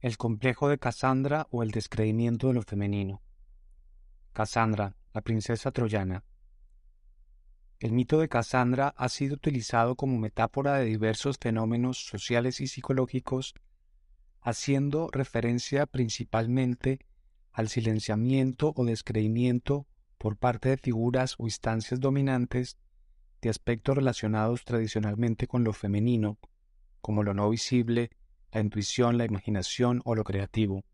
El complejo de Cassandra o el descreimiento de lo femenino. Cassandra, la princesa troyana. El mito de Cassandra ha sido utilizado como metáfora de diversos fenómenos sociales y psicológicos, haciendo referencia principalmente al silenciamiento o descreimiento por parte de figuras o instancias dominantes de aspectos relacionados tradicionalmente con lo femenino, como lo no visible, la intuición, la imaginación o lo creativo.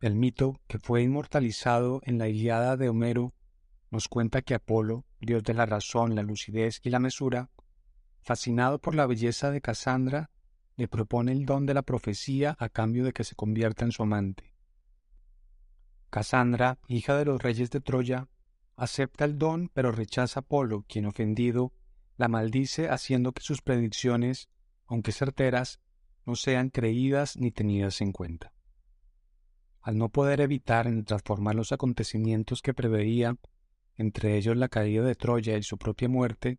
El mito, que fue inmortalizado en la Iliada de Homero, nos cuenta que Apolo, dios de la razón, la lucidez y la mesura, fascinado por la belleza de Casandra, le propone el don de la profecía a cambio de que se convierta en su amante. Casandra, hija de los reyes de Troya, acepta el don pero rechaza a Apolo, quien ofendido la maldice haciendo que sus predicciones, aunque certeras, no sean creídas ni tenidas en cuenta. Al no poder evitar en transformar los acontecimientos que preveía, entre ellos la caída de Troya y su propia muerte,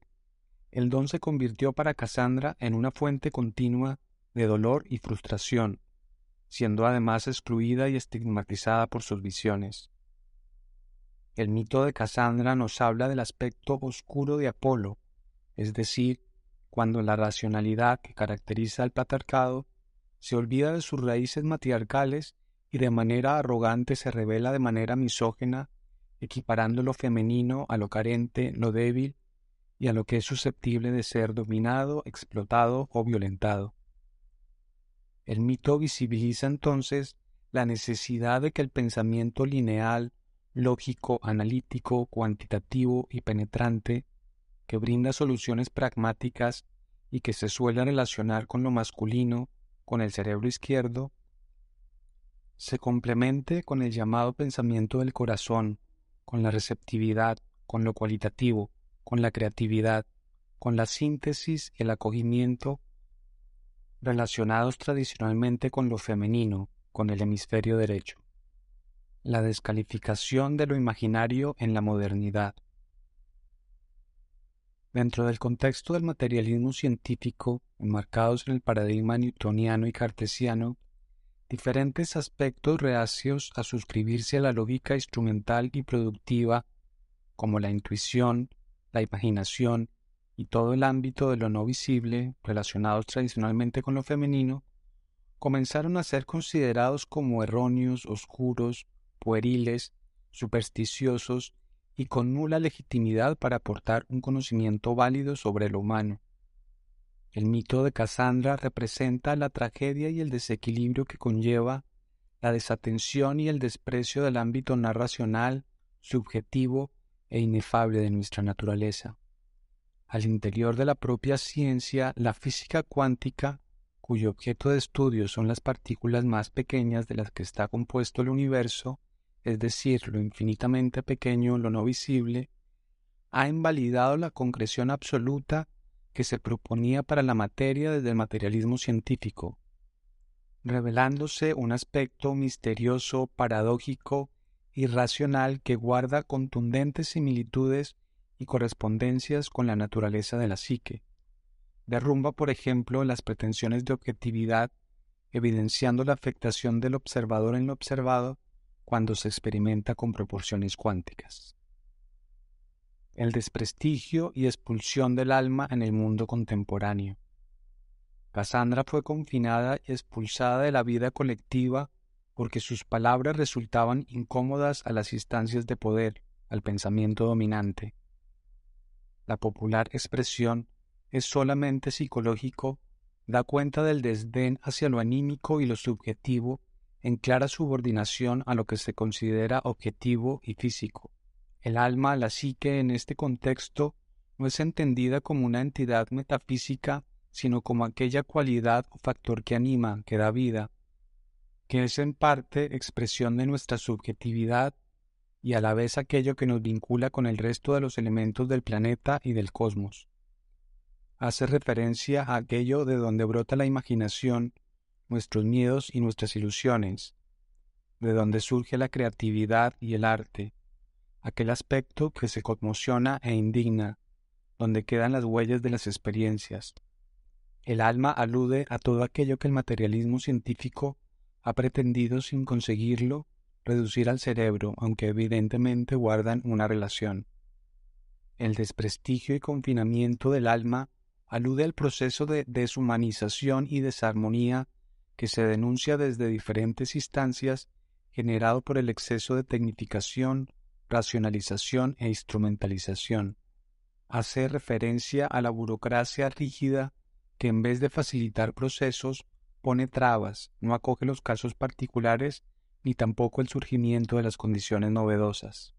el don se convirtió para Casandra en una fuente continua de dolor y frustración, siendo además excluida y estigmatizada por sus visiones. El mito de Casandra nos habla del aspecto oscuro de Apolo, es decir, cuando la racionalidad que caracteriza al patriarcado se olvida de sus raíces matriarcales y de manera arrogante se revela de manera misógena equiparando lo femenino a lo carente, lo débil y a lo que es susceptible de ser dominado, explotado o violentado. El mito visibiliza entonces la necesidad de que el pensamiento lineal, lógico, analítico, cuantitativo y penetrante, que brinda soluciones pragmáticas y que se suele relacionar con lo masculino, con el cerebro izquierdo, se complemente con el llamado pensamiento del corazón, con la receptividad, con lo cualitativo, con la creatividad, con la síntesis y el acogimiento relacionados tradicionalmente con lo femenino, con el hemisferio derecho. La descalificación de lo imaginario en la modernidad. Dentro del contexto del materialismo científico, enmarcados en el paradigma newtoniano y cartesiano, diferentes aspectos reacios a suscribirse a la lógica instrumental y productiva, como la intuición, la imaginación y todo el ámbito de lo no visible, relacionados tradicionalmente con lo femenino, comenzaron a ser considerados como erróneos, oscuros, pueriles, supersticiosos y con nula legitimidad para aportar un conocimiento válido sobre lo humano. El mito de Cassandra representa la tragedia y el desequilibrio que conlleva la desatención y el desprecio del ámbito narracional, subjetivo e inefable de nuestra naturaleza. Al interior de la propia ciencia, la física cuántica, cuyo objeto de estudio son las partículas más pequeñas de las que está compuesto el universo, es decir, lo infinitamente pequeño, lo no visible, ha invalidado la concreción absoluta que se proponía para la materia desde el materialismo científico, revelándose un aspecto misterioso, paradójico, irracional que guarda contundentes similitudes y correspondencias con la naturaleza de la psique. Derrumba, por ejemplo, las pretensiones de objetividad, evidenciando la afectación del observador en lo observado cuando se experimenta con proporciones cuánticas el desprestigio y expulsión del alma en el mundo contemporáneo. Cassandra fue confinada y expulsada de la vida colectiva porque sus palabras resultaban incómodas a las instancias de poder, al pensamiento dominante. La popular expresión es solamente psicológico, da cuenta del desdén hacia lo anímico y lo subjetivo en clara subordinación a lo que se considera objetivo y físico. El alma, la psique en este contexto, no es entendida como una entidad metafísica, sino como aquella cualidad o factor que anima, que da vida, que es en parte expresión de nuestra subjetividad y a la vez aquello que nos vincula con el resto de los elementos del planeta y del cosmos. Hace referencia a aquello de donde brota la imaginación, nuestros miedos y nuestras ilusiones, de donde surge la creatividad y el arte, aquel aspecto que se conmociona e indigna, donde quedan las huellas de las experiencias. El alma alude a todo aquello que el materialismo científico ha pretendido sin conseguirlo reducir al cerebro, aunque evidentemente guardan una relación. El desprestigio y confinamiento del alma alude al proceso de deshumanización y desarmonía que se denuncia desde diferentes instancias generado por el exceso de tecnificación, racionalización e instrumentalización. Hace referencia a la burocracia rígida que en vez de facilitar procesos pone trabas, no acoge los casos particulares ni tampoco el surgimiento de las condiciones novedosas.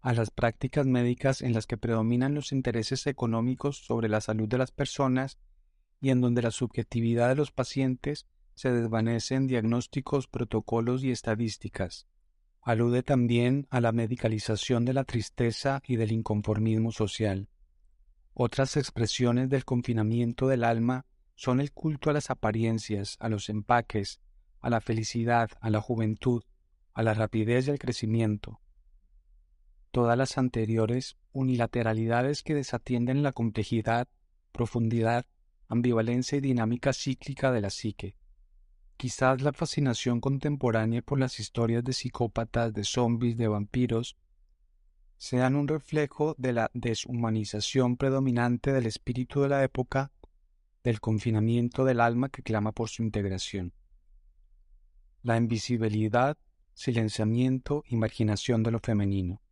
A las prácticas médicas en las que predominan los intereses económicos sobre la salud de las personas y en donde la subjetividad de los pacientes se desvanece en diagnósticos, protocolos y estadísticas. Alude también a la medicalización de la tristeza y del inconformismo social. Otras expresiones del confinamiento del alma son el culto a las apariencias, a los empaques, a la felicidad, a la juventud, a la rapidez y al crecimiento. Todas las anteriores unilateralidades que desatienden la complejidad, profundidad, ambivalencia y dinámica cíclica de la psique. Quizás la fascinación contemporánea por las historias de psicópatas, de zombies, de vampiros, sean un reflejo de la deshumanización predominante del espíritu de la época, del confinamiento del alma que clama por su integración la invisibilidad, silenciamiento y marginación de lo femenino.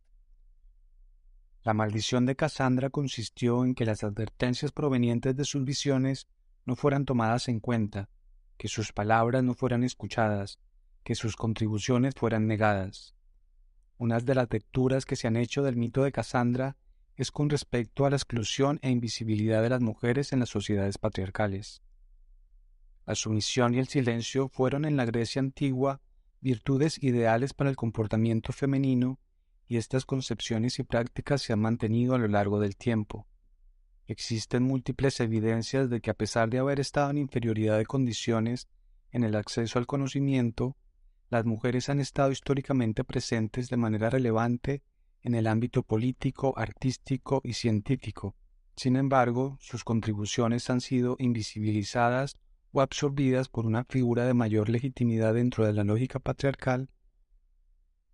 La maldición de Cassandra consistió en que las advertencias provenientes de sus visiones no fueran tomadas en cuenta, que sus palabras no fueran escuchadas, que sus contribuciones fueran negadas. Una de las lecturas que se han hecho del mito de Cassandra es con respecto a la exclusión e invisibilidad de las mujeres en las sociedades patriarcales. La sumisión y el silencio fueron en la Grecia antigua virtudes ideales para el comportamiento femenino y estas concepciones y prácticas se han mantenido a lo largo del tiempo. Existen múltiples evidencias de que a pesar de haber estado en inferioridad de condiciones en el acceso al conocimiento, las mujeres han estado históricamente presentes de manera relevante en el ámbito político, artístico y científico. Sin embargo, sus contribuciones han sido invisibilizadas o absorbidas por una figura de mayor legitimidad dentro de la lógica patriarcal,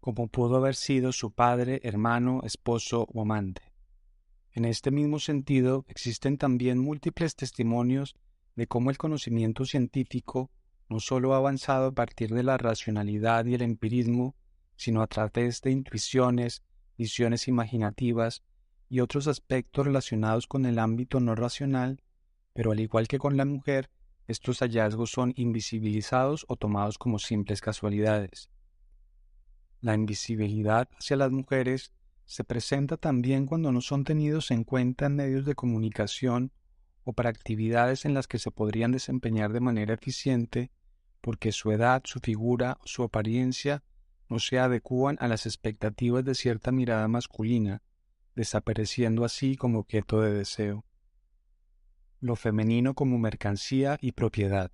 como pudo haber sido su padre, hermano, esposo o amante. En este mismo sentido, existen también múltiples testimonios de cómo el conocimiento científico no sólo ha avanzado a partir de la racionalidad y el empirismo, sino a través de intuiciones, visiones imaginativas y otros aspectos relacionados con el ámbito no racional, pero al igual que con la mujer, estos hallazgos son invisibilizados o tomados como simples casualidades. La invisibilidad hacia las mujeres se presenta también cuando no son tenidos en cuenta en medios de comunicación o para actividades en las que se podrían desempeñar de manera eficiente porque su edad, su figura su apariencia no se adecúan a las expectativas de cierta mirada masculina, desapareciendo así como objeto de deseo lo femenino como mercancía y propiedad.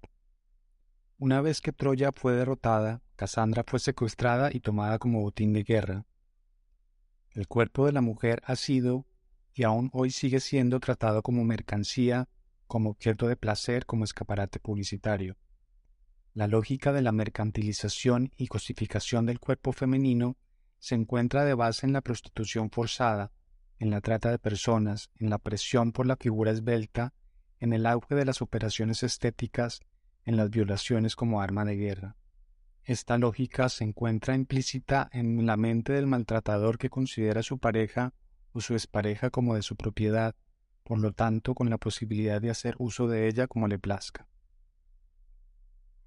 Una vez que Troya fue derrotada, Casandra fue secuestrada y tomada como botín de guerra. El cuerpo de la mujer ha sido y aún hoy sigue siendo tratado como mercancía, como objeto de placer, como escaparate publicitario. La lógica de la mercantilización y cosificación del cuerpo femenino se encuentra de base en la prostitución forzada, en la trata de personas, en la presión por la figura esbelta en el auge de las operaciones estéticas, en las violaciones como arma de guerra. Esta lógica se encuentra implícita en la mente del maltratador que considera a su pareja o su expareja como de su propiedad, por lo tanto con la posibilidad de hacer uso de ella como le plazca.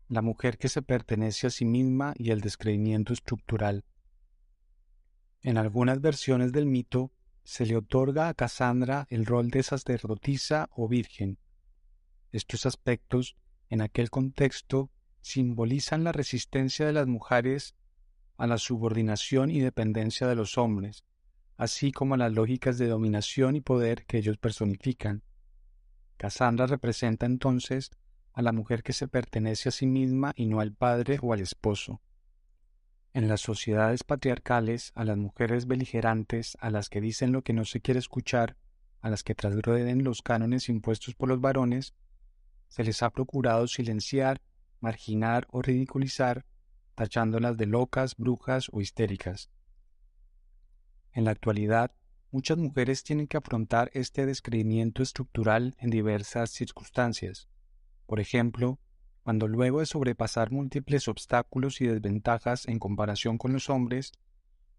La mujer que se pertenece a sí misma y el descreimiento estructural. En algunas versiones del mito, se le otorga a Casandra el rol de sacerdotisa o virgen. Estos aspectos, en aquel contexto, simbolizan la resistencia de las mujeres a la subordinación y dependencia de los hombres, así como a las lógicas de dominación y poder que ellos personifican. Cassandra representa entonces a la mujer que se pertenece a sí misma y no al padre o al esposo. En las sociedades patriarcales, a las mujeres beligerantes, a las que dicen lo que no se quiere escuchar, a las que transgreden los cánones impuestos por los varones, se les ha procurado silenciar, marginar o ridiculizar, tachándolas de locas, brujas o histéricas. En la actualidad, muchas mujeres tienen que afrontar este descreimiento estructural en diversas circunstancias. Por ejemplo, cuando luego de sobrepasar múltiples obstáculos y desventajas en comparación con los hombres,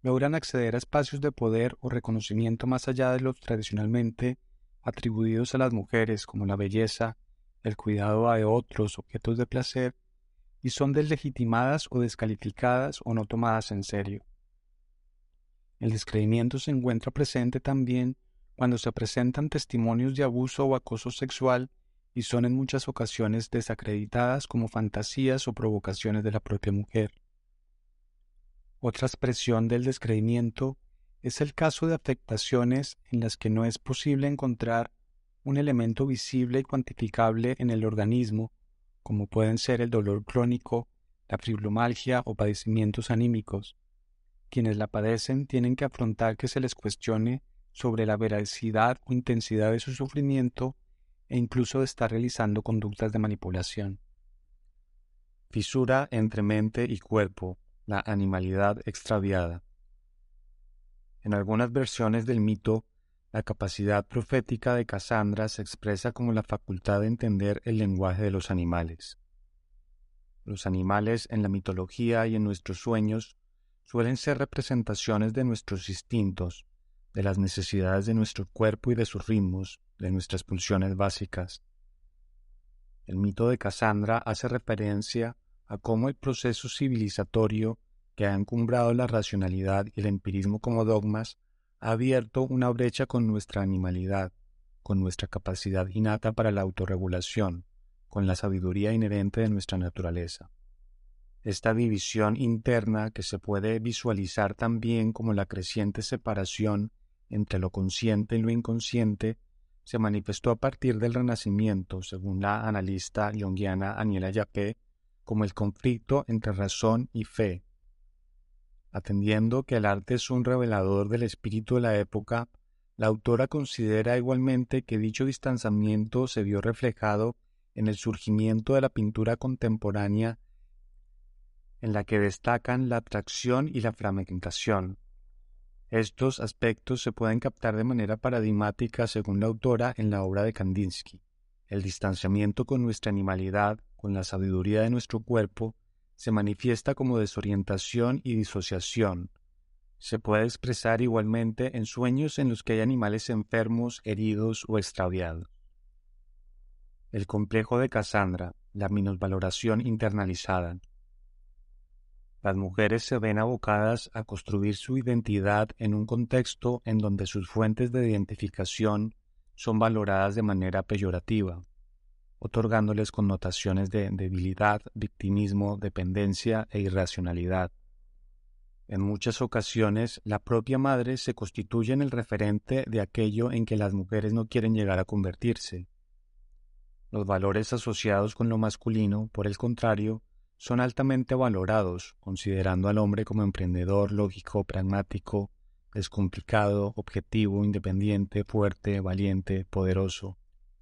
logran acceder a espacios de poder o reconocimiento más allá de los tradicionalmente atribuidos a las mujeres como la belleza, el cuidado de otros objetos de placer, y son deslegitimadas o descalificadas o no tomadas en serio. El descreimiento se encuentra presente también cuando se presentan testimonios de abuso o acoso sexual y son en muchas ocasiones desacreditadas como fantasías o provocaciones de la propia mujer. Otra expresión del descreimiento es el caso de afectaciones en las que no es posible encontrar un elemento visible y cuantificable en el organismo, como pueden ser el dolor crónico, la fibromalgia o padecimientos anímicos. Quienes la padecen tienen que afrontar que se les cuestione sobre la veracidad o intensidad de su sufrimiento e incluso de estar realizando conductas de manipulación. Fisura entre mente y cuerpo, la animalidad extraviada. En algunas versiones del mito, la capacidad profética de Casandra se expresa como la facultad de entender el lenguaje de los animales. Los animales en la mitología y en nuestros sueños suelen ser representaciones de nuestros instintos, de las necesidades de nuestro cuerpo y de sus ritmos, de nuestras pulsiones básicas. El mito de Casandra hace referencia a cómo el proceso civilizatorio que ha encumbrado la racionalidad y el empirismo como dogmas ha abierto una brecha con nuestra animalidad, con nuestra capacidad innata para la autorregulación, con la sabiduría inherente de nuestra naturaleza. Esta división interna que se puede visualizar también como la creciente separación entre lo consciente y lo inconsciente se manifestó a partir del Renacimiento, según la analista junguiana Aniela Yapé, como el conflicto entre razón y fe, Atendiendo que el arte es un revelador del espíritu de la época, la autora considera igualmente que dicho distanciamiento se vio reflejado en el surgimiento de la pintura contemporánea en la que destacan la atracción y la fragmentación. Estos aspectos se pueden captar de manera paradigmática según la autora en la obra de Kandinsky. El distanciamiento con nuestra animalidad, con la sabiduría de nuestro cuerpo, se manifiesta como desorientación y disociación. Se puede expresar igualmente en sueños en los que hay animales enfermos, heridos o extraviados. El complejo de Cassandra, la minusvaloración internalizada. Las mujeres se ven abocadas a construir su identidad en un contexto en donde sus fuentes de identificación son valoradas de manera peyorativa otorgándoles connotaciones de debilidad, victimismo, dependencia e irracionalidad. En muchas ocasiones, la propia madre se constituye en el referente de aquello en que las mujeres no quieren llegar a convertirse. Los valores asociados con lo masculino, por el contrario, son altamente valorados, considerando al hombre como emprendedor, lógico, pragmático, descomplicado, objetivo, independiente, fuerte, valiente, poderoso.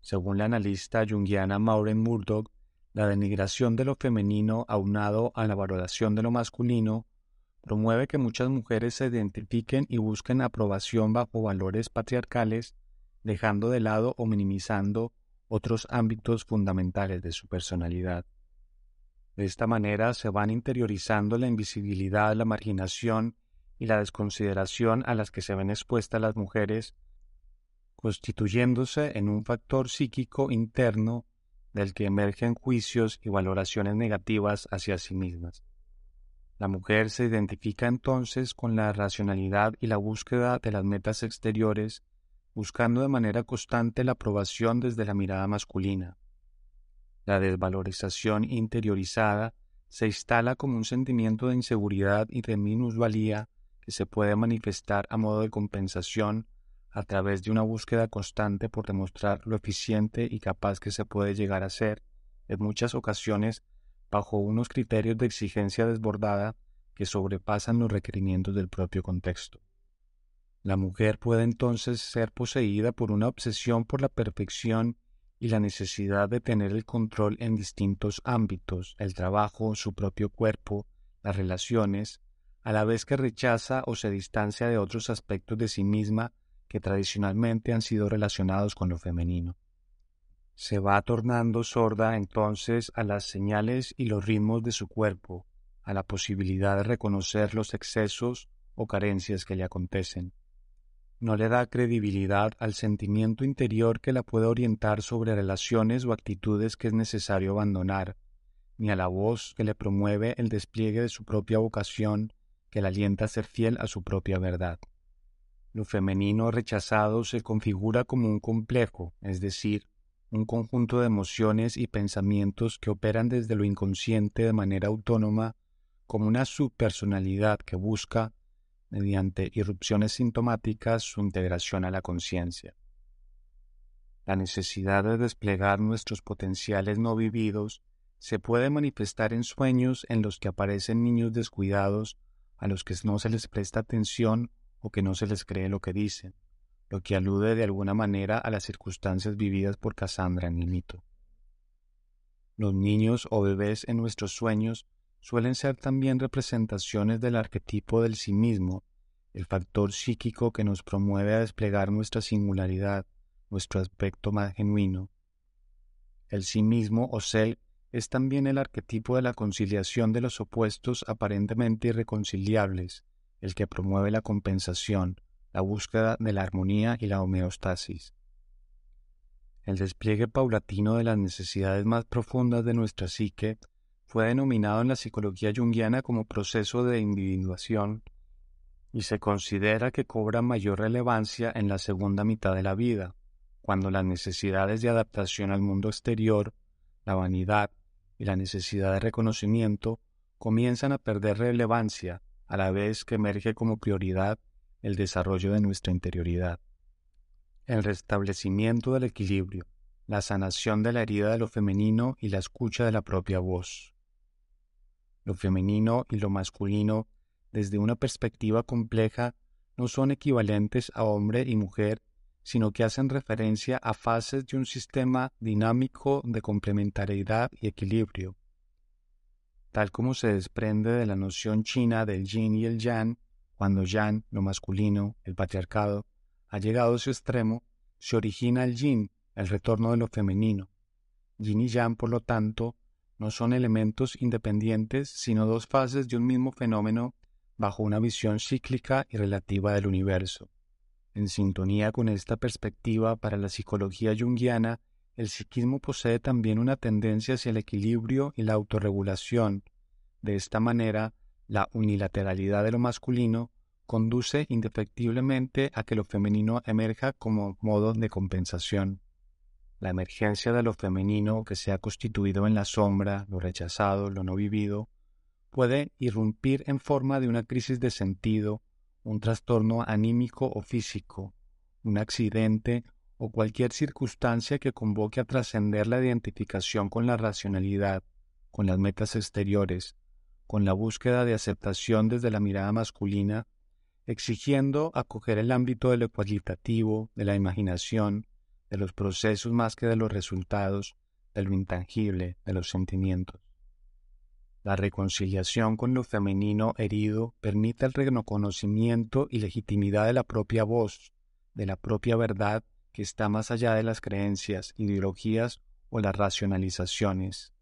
Según la analista junguiana Maureen Murdoch, la denigración de lo femenino aunado a la valoración de lo masculino promueve que muchas mujeres se identifiquen y busquen aprobación bajo valores patriarcales, dejando de lado o minimizando otros ámbitos fundamentales de su personalidad. De esta manera se van interiorizando la invisibilidad, la marginación y la desconsideración a las que se ven expuestas las mujeres constituyéndose en un factor psíquico interno del que emergen juicios y valoraciones negativas hacia sí mismas. La mujer se identifica entonces con la racionalidad y la búsqueda de las metas exteriores, buscando de manera constante la aprobación desde la mirada masculina. La desvalorización interiorizada se instala como un sentimiento de inseguridad y de minusvalía que se puede manifestar a modo de compensación a través de una búsqueda constante por demostrar lo eficiente y capaz que se puede llegar a ser, en muchas ocasiones bajo unos criterios de exigencia desbordada que sobrepasan los requerimientos del propio contexto. La mujer puede entonces ser poseída por una obsesión por la perfección y la necesidad de tener el control en distintos ámbitos, el trabajo, su propio cuerpo, las relaciones, a la vez que rechaza o se distancia de otros aspectos de sí misma que tradicionalmente han sido relacionados con lo femenino. Se va tornando sorda entonces a las señales y los ritmos de su cuerpo, a la posibilidad de reconocer los excesos o carencias que le acontecen no le da credibilidad al sentimiento interior que la puede orientar sobre relaciones o actitudes que es necesario abandonar, ni a la voz que le promueve el despliegue de su propia vocación, que la alienta a ser fiel a su propia verdad. Lo femenino rechazado se configura como un complejo, es decir, un conjunto de emociones y pensamientos que operan desde lo inconsciente de manera autónoma como una subpersonalidad que busca, mediante irrupciones sintomáticas su integración a la conciencia. La necesidad de desplegar nuestros potenciales no vividos se puede manifestar en sueños en los que aparecen niños descuidados a los que no se les presta atención o que no se les cree lo que dicen, lo que alude de alguna manera a las circunstancias vividas por Cassandra en el mito. Los niños o bebés en nuestros sueños suelen ser también representaciones del arquetipo del sí mismo, el factor psíquico que nos promueve a desplegar nuestra singularidad, nuestro aspecto más genuino. El sí mismo o self es también el arquetipo de la conciliación de los opuestos aparentemente irreconciliables, el que promueve la compensación, la búsqueda de la armonía y la homeostasis. El despliegue paulatino de las necesidades más profundas de nuestra psique fue denominado en la psicología junguiana como proceso de individuación y se considera que cobra mayor relevancia en la segunda mitad de la vida, cuando las necesidades de adaptación al mundo exterior, la vanidad y la necesidad de reconocimiento comienzan a perder relevancia a la vez que emerge como prioridad el desarrollo de nuestra interioridad. El restablecimiento del equilibrio, la sanación de la herida de lo femenino y la escucha de la propia voz. Lo femenino y lo masculino, desde una perspectiva compleja, no son equivalentes a hombre y mujer, sino que hacen referencia a fases de un sistema dinámico de complementariedad y equilibrio. Tal como se desprende de la noción china del yin y el yang, cuando yang, lo masculino, el patriarcado, ha llegado a su extremo, se origina el yin, el retorno de lo femenino. Yin y yang, por lo tanto, no son elementos independientes, sino dos fases de un mismo fenómeno bajo una visión cíclica y relativa del universo. En sintonía con esta perspectiva para la psicología junguiana, el psiquismo posee también una tendencia hacia el equilibrio y la autorregulación. De esta manera, la unilateralidad de lo masculino conduce indefectiblemente a que lo femenino emerja como modo de compensación. La emergencia de lo femenino que se ha constituido en la sombra, lo rechazado, lo no vivido, puede irrumpir en forma de una crisis de sentido, un trastorno anímico o físico, un accidente o cualquier circunstancia que convoque a trascender la identificación con la racionalidad, con las metas exteriores, con la búsqueda de aceptación desde la mirada masculina, exigiendo acoger el ámbito de lo cualitativo, de la imaginación, de los procesos más que de los resultados, de lo intangible, de los sentimientos. La reconciliación con lo femenino herido permite el reconocimiento y legitimidad de la propia voz, de la propia verdad que está más allá de las creencias, ideologías o las racionalizaciones.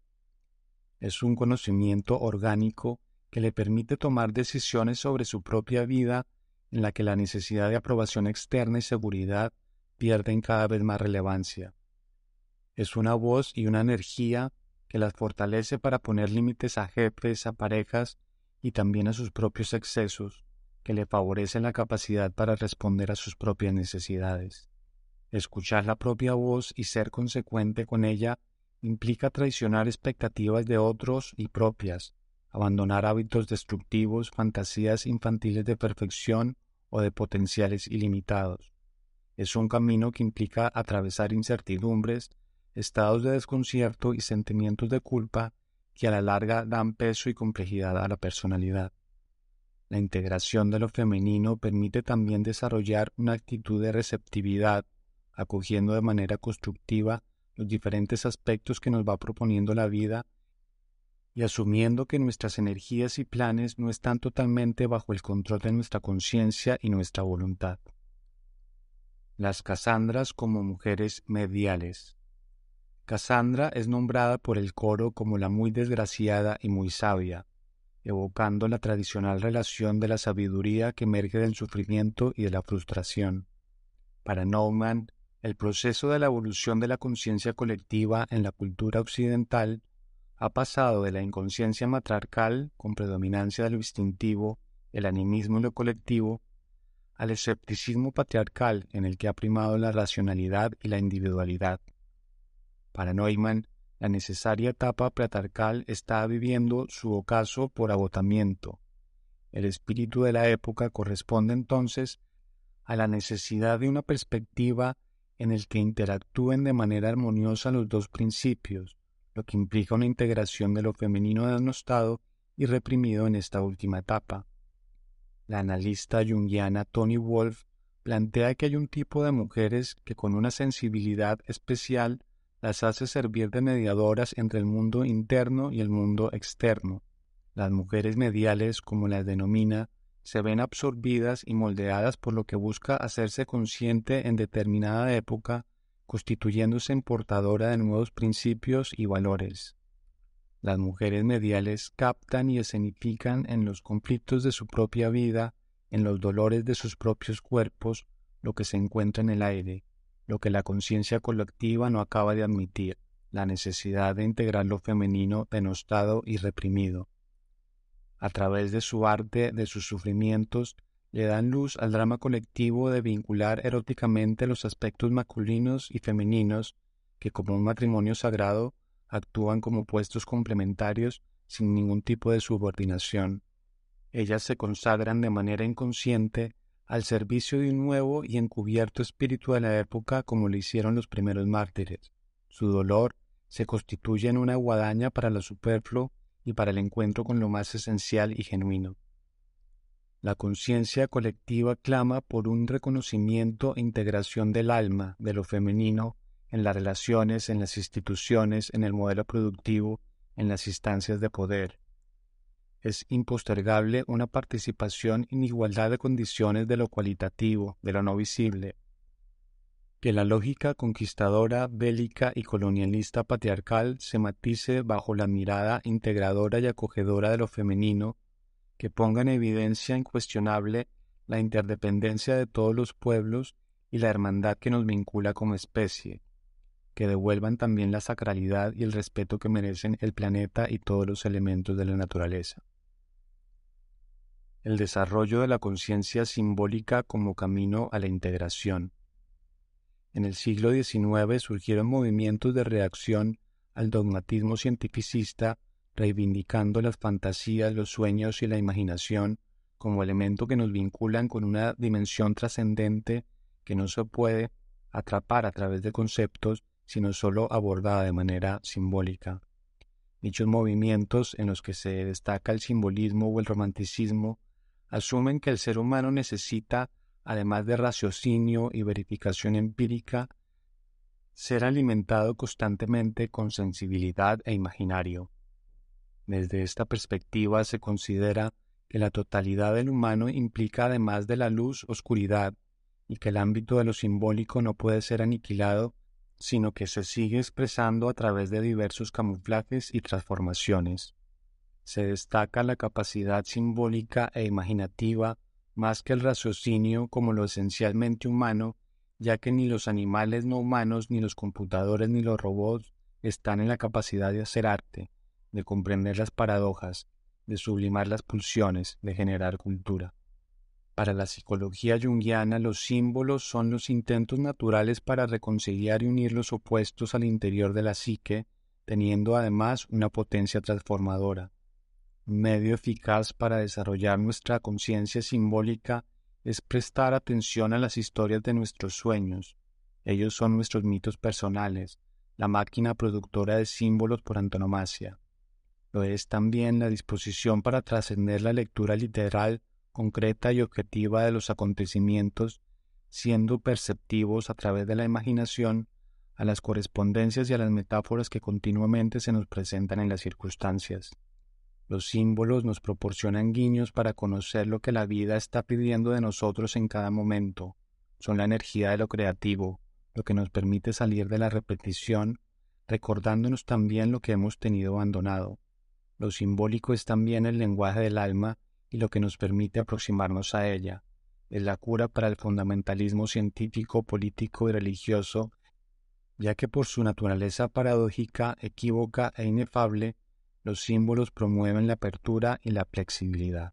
Es un conocimiento orgánico que le permite tomar decisiones sobre su propia vida en la que la necesidad de aprobación externa y seguridad pierden cada vez más relevancia. Es una voz y una energía que las fortalece para poner límites a jefes, a parejas y también a sus propios excesos, que le favorecen la capacidad para responder a sus propias necesidades. Escuchar la propia voz y ser consecuente con ella implica traicionar expectativas de otros y propias, abandonar hábitos destructivos, fantasías infantiles de perfección o de potenciales ilimitados. Es un camino que implica atravesar incertidumbres, estados de desconcierto y sentimientos de culpa que a la larga dan peso y complejidad a la personalidad. La integración de lo femenino permite también desarrollar una actitud de receptividad, acogiendo de manera constructiva los diferentes aspectos que nos va proponiendo la vida y asumiendo que nuestras energías y planes no están totalmente bajo el control de nuestra conciencia y nuestra voluntad las Casandras como mujeres mediales. Casandra es nombrada por el coro como la muy desgraciada y muy sabia, evocando la tradicional relación de la sabiduría que emerge del sufrimiento y de la frustración. Para Neumann, el proceso de la evolución de la conciencia colectiva en la cultura occidental ha pasado de la inconsciencia matriarcal, con predominancia de lo instintivo, el animismo y lo colectivo, al escepticismo patriarcal en el que ha primado la racionalidad y la individualidad. Para Neumann, la necesaria etapa patriarcal está viviendo su ocaso por agotamiento. El espíritu de la época corresponde entonces a la necesidad de una perspectiva en el que interactúen de manera armoniosa los dos principios, lo que implica una integración de lo femenino denostado y reprimido en esta última etapa. La analista junguiana Tony Wolf plantea que hay un tipo de mujeres que con una sensibilidad especial las hace servir de mediadoras entre el mundo interno y el mundo externo. Las mujeres mediales, como las denomina, se ven absorbidas y moldeadas por lo que busca hacerse consciente en determinada época, constituyéndose en portadora de nuevos principios y valores. Las mujeres mediales captan y escenifican en los conflictos de su propia vida, en los dolores de sus propios cuerpos, lo que se encuentra en el aire, lo que la conciencia colectiva no acaba de admitir, la necesidad de integrar lo femenino denostado y reprimido. A través de su arte, de sus sufrimientos, le dan luz al drama colectivo de vincular eróticamente los aspectos masculinos y femeninos que como un matrimonio sagrado actúan como puestos complementarios sin ningún tipo de subordinación. Ellas se consagran de manera inconsciente al servicio de un nuevo y encubierto espíritu de la época como lo hicieron los primeros mártires. Su dolor se constituye en una guadaña para lo superfluo y para el encuentro con lo más esencial y genuino. La conciencia colectiva clama por un reconocimiento e integración del alma, de lo femenino, en las relaciones, en las instituciones, en el modelo productivo, en las instancias de poder. Es impostergable una participación en igualdad de condiciones de lo cualitativo, de lo no visible. Que la lógica conquistadora, bélica y colonialista patriarcal se matice bajo la mirada integradora y acogedora de lo femenino, que ponga en evidencia incuestionable la interdependencia de todos los pueblos y la hermandad que nos vincula como especie, que devuelvan también la sacralidad y el respeto que merecen el planeta y todos los elementos de la naturaleza. El desarrollo de la conciencia simbólica como camino a la integración. En el siglo XIX surgieron movimientos de reacción al dogmatismo cientificista reivindicando las fantasías, los sueños y la imaginación como elemento que nos vinculan con una dimensión trascendente que no se puede atrapar a través de conceptos sino solo abordada de manera simbólica. Dichos movimientos en los que se destaca el simbolismo o el romanticismo asumen que el ser humano necesita, además de raciocinio y verificación empírica, ser alimentado constantemente con sensibilidad e imaginario. Desde esta perspectiva se considera que la totalidad del humano implica además de la luz oscuridad y que el ámbito de lo simbólico no puede ser aniquilado sino que se sigue expresando a través de diversos camuflajes y transformaciones. Se destaca la capacidad simbólica e imaginativa más que el raciocinio como lo esencialmente humano, ya que ni los animales no humanos, ni los computadores, ni los robots están en la capacidad de hacer arte, de comprender las paradojas, de sublimar las pulsiones, de generar cultura. Para la psicología junguiana, los símbolos son los intentos naturales para reconciliar y unir los opuestos al interior de la psique, teniendo además una potencia transformadora. Medio eficaz para desarrollar nuestra conciencia simbólica es prestar atención a las historias de nuestros sueños. Ellos son nuestros mitos personales, la máquina productora de símbolos por antonomasia. Lo es también la disposición para trascender la lectura literal, concreta y objetiva de los acontecimientos, siendo perceptivos a través de la imaginación a las correspondencias y a las metáforas que continuamente se nos presentan en las circunstancias. Los símbolos nos proporcionan guiños para conocer lo que la vida está pidiendo de nosotros en cada momento. Son la energía de lo creativo, lo que nos permite salir de la repetición, recordándonos también lo que hemos tenido abandonado. Lo simbólico es también el lenguaje del alma y lo que nos permite aproximarnos a ella. Es la cura para el fundamentalismo científico, político y religioso, ya que por su naturaleza paradójica, equívoca e inefable, los símbolos promueven la apertura y la flexibilidad.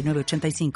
85